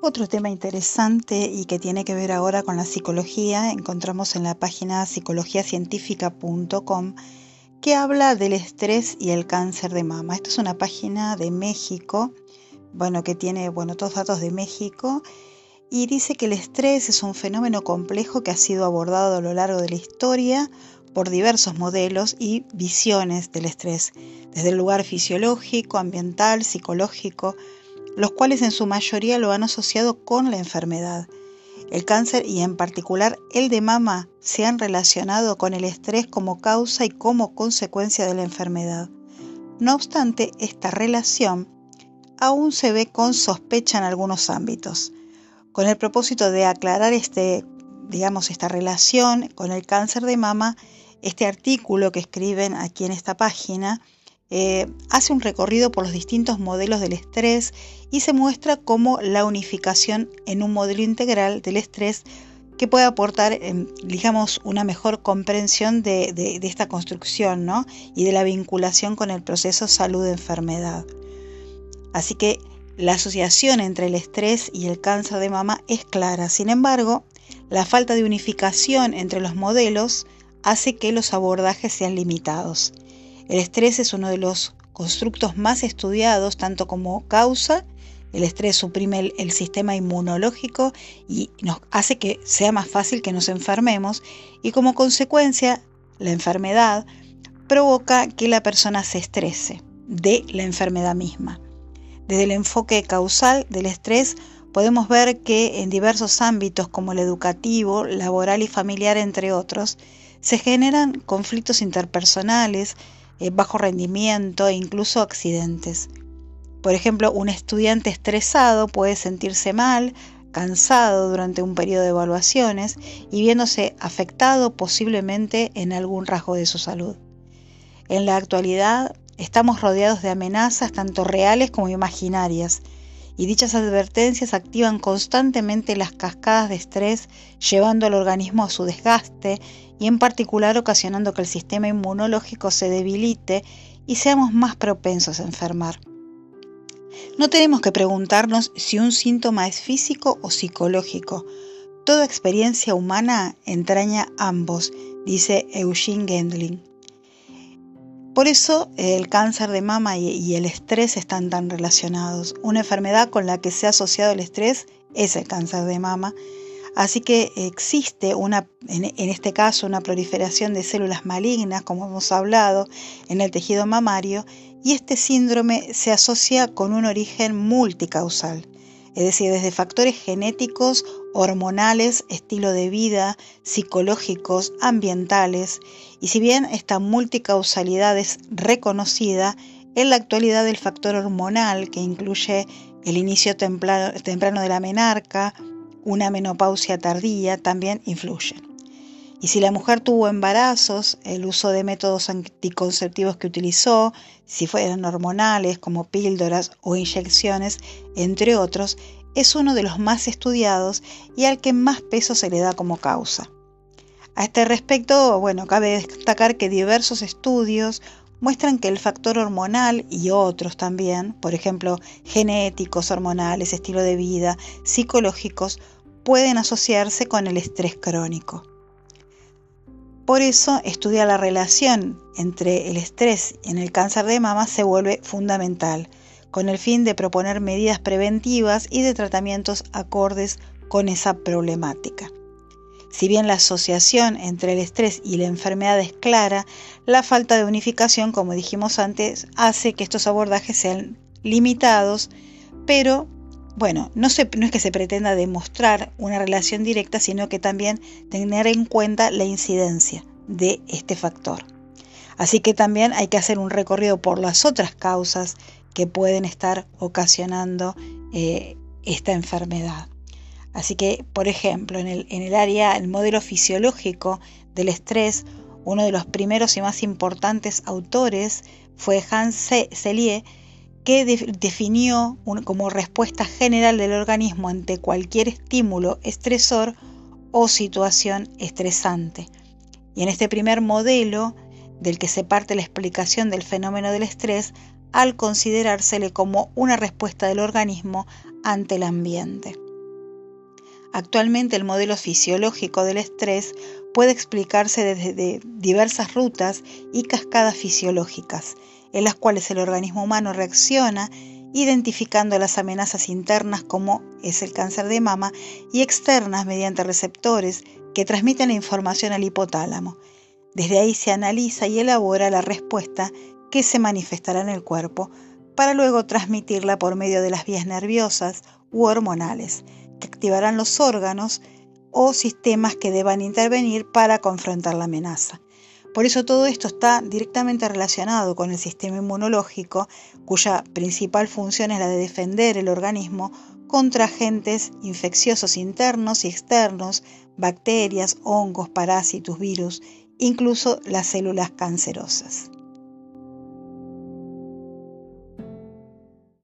Otro tema interesante y que tiene que ver ahora con la psicología, encontramos en la página psicologiacientífica.com que habla del estrés y el cáncer de mama. Esta es una página de México, bueno, que tiene, bueno, todos datos de México y dice que el estrés es un fenómeno complejo que ha sido abordado a lo largo de la historia por diversos modelos y visiones del estrés, desde el lugar fisiológico, ambiental, psicológico, los cuales en su mayoría lo han asociado con la enfermedad. El cáncer y en particular el de mama se han relacionado con el estrés como causa y como consecuencia de la enfermedad. No obstante, esta relación aún se ve con sospecha en algunos ámbitos. Con el propósito de aclarar este, digamos, esta relación con el cáncer de mama, este artículo que escriben aquí en esta página eh, hace un recorrido por los distintos modelos del estrés y se muestra cómo la unificación en un modelo integral del estrés que puede aportar, em, digamos, una mejor comprensión de, de, esta construcción ¿no? y de la vinculación con el proceso salud-enfermedad. Así que la asociación entre el estrés y el cáncer de mama es clara. Sin embargo, la falta de unificación entre los modelos hace que los abordajes sean limitados. El estrés es uno de los constructos más estudiados tanto como causa. El estrés suprime el, sistema inmunológico y nos hace que sea más fácil que nos enfermemos y como consecuencia la enfermedad provoca que la persona se estrese de la enfermedad misma. Desde el enfoque causal del estrés podemos ver que en diversos ámbitos como el educativo, laboral y familiar, entre otros, se generan conflictos interpersonales, eh, bajo rendimiento e incluso accidentes. Por ejemplo, un estudiante estresado puede sentirse mal, cansado durante un periodo de evaluaciones y viéndose afectado posiblemente en algún rasgo de su salud. En la actualidad estamos rodeados de amenazas tanto reales como imaginarias y dichas advertencias activan constantemente las cascadas de estrés llevando al organismo a su desgaste y en particular ocasionando que el sistema inmunológico se debilite y seamos más propensos a enfermar. No tenemos que preguntarnos si un síntoma es físico o psicológico. Toda experiencia humana entraña ambos, dice Eugene Gendling. Por eso el cáncer de mama y el estrés están tan relacionados. Una enfermedad con la que se ha asociado el estrés es el cáncer de mama Así que existe una, en, este caso una proliferación de células malignas, como hemos hablado, en el tejido mamario, y este síndrome se asocia con un origen multicausal, es decir, desde factores genéticos, hormonales, estilo de vida, psicológicos, ambientales, y si bien esta multicausalidad es reconocida, en la actualidad el factor hormonal, que incluye el inicio temprano de la menarca, una menopausia tardía también influyen. Y si la mujer tuvo embarazos, el uso de métodos anticonceptivos que utilizó, si fueran hormonales como píldoras o inyecciones, entre otros, es uno de los más estudiados y al que más peso se le da como causa. A este respecto, bueno, cabe destacar que diversos estudios muestran que el factor hormonal y otros también, por ejemplo, genéticos, hormonales, estilo de vida, psicológicos, pueden asociarse con el estrés crónico. Por eso, estudiar la relación entre el estrés y el cáncer de mama se vuelve fundamental, con el fin de proponer medidas preventivas y de tratamientos acordes con esa problemática. Si bien la asociación entre el estrés y la enfermedad es clara, la falta de unificación, como dijimos antes, hace que estos abordajes sean limitados, pero bueno, no, es que se pretenda demostrar una relación directa, sino que también tener en cuenta la incidencia de este factor. Así que también hay que hacer un recorrido por las otras causas que pueden estar ocasionando eh, esta enfermedad. Así que, por ejemplo, en el, área, el modelo fisiológico del estrés, uno de los primeros y más importantes autores fue Hans Selye, que definió como respuesta general del organismo ante cualquier estímulo estresor o situación estresante. Y en este primer modelo, del que se parte la explicación del fenómeno del estrés, al considerársele como una respuesta del organismo ante el ambiente. Actualmente el modelo fisiológico del estrés puede explicarse desde diversas rutas y cascadas fisiológicas, en las cuales el organismo humano reacciona identificando las amenazas internas como es el cáncer de mama y externas mediante receptores que transmiten la información al hipotálamo. Desde ahí se analiza y elabora la respuesta que se manifestará en el cuerpo para luego transmitirla por medio de las vías nerviosas u hormonales, activarán los órganos o sistemas que deban intervenir para confrontar la amenaza. Por eso todo esto está directamente relacionado con el sistema inmunológico, cuya principal función es la de defender el organismo contra agentes infecciosos internos y externos, bacterias, hongos, parásitos, virus, incluso las células cancerosas.